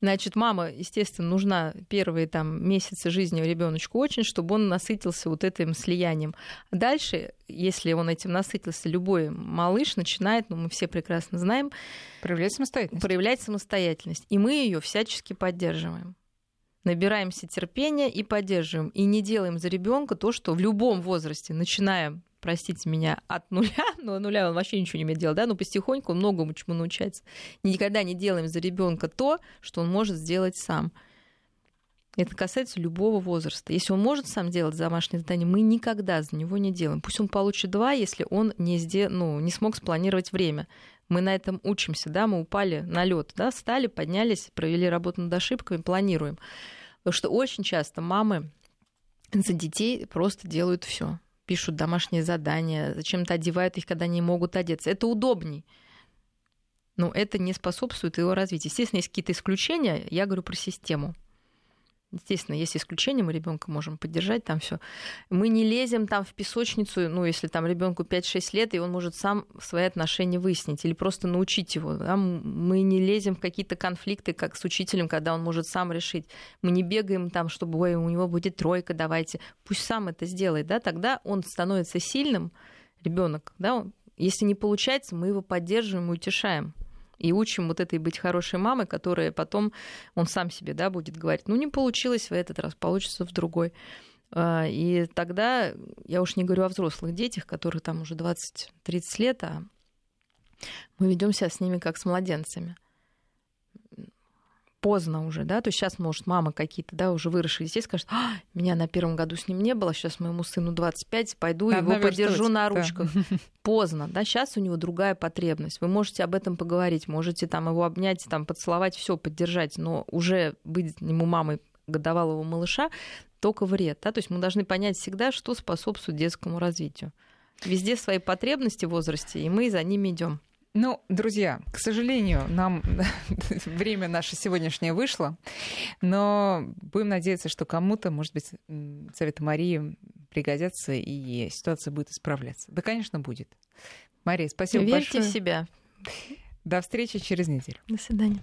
Значит, мама, естественно, нужна первые там месяцы жизни ребеночку очень, чтобы он насытился вот этим слиянием. Дальше, если он этим насытился, любой малыш начинает, ну мы все прекрасно знаем, проявлять самостоятельность. Проявлять самостоятельность. И мы ее всячески поддерживаем набираемся терпения и поддерживаем. И не делаем за ребенка то, что в любом возрасте, начинаем простите меня, от нуля, [laughs] но нуля он вообще ничего не умеет делать, да, но потихоньку он многому чему научается. Никогда не делаем за ребенка то, что он может сделать сам. Это касается любого возраста. Если он может сам делать домашнее задание, мы никогда за него не делаем. Пусть он получит два, если он не, сде... ну, не смог спланировать время. Мы на этом учимся, да, мы упали на лед, да, встали, поднялись, провели работу над ошибками, планируем. Потому что очень часто мамы за детей просто делают все. Пишут домашние задания, зачем-то одевают их, когда не могут одеться. Это удобней. Но это не способствует его развитию. Естественно, есть какие-то исключения. Я говорю про систему. Естественно, есть исключения, мы ребенка можем поддержать там все. Мы не лезем там в песочницу, ну, если там ребенку 5-6 лет, и он может сам свои отношения выяснить или просто научить его. Да? Мы не лезем в какие-то конфликты, как с учителем, когда он может сам решить. Мы не бегаем там, чтобы Ой, у него будет тройка, давайте. Пусть сам это сделает, да, тогда он становится сильным, ребенок, да, если не получается, мы его поддерживаем и утешаем и учим вот этой быть хорошей мамой, которая потом он сам себе да, будет говорить, ну не получилось в этот раз, получится в другой. А, и тогда, я уж не говорю о взрослых детях, которые там уже 20-30 лет, а мы ведем себя с ними как с младенцами поздно уже, да, то есть сейчас, может, мама какие-то, да, уже выросшие детей скажут, а, меня на первом году с ним не было, сейчас моему сыну 25, пойду Надо его подержу на ручках. Да. Поздно, да, сейчас у него другая потребность. Вы можете об этом поговорить, можете там его обнять, там поцеловать, все поддержать, но уже быть ему мамой годовалого малыша только вред, да, то есть мы должны понять всегда, что способствует детскому развитию. Везде свои потребности в возрасте, и мы за ними идем. Ну, друзья, к сожалению, нам [laughs] время наше сегодняшнее вышло, но будем надеяться, что кому-то, может быть, советы Марии пригодятся, и ситуация будет исправляться. Да, конечно, будет. Мария, спасибо Верьте большое. Верьте в себя. До встречи через неделю. До свидания.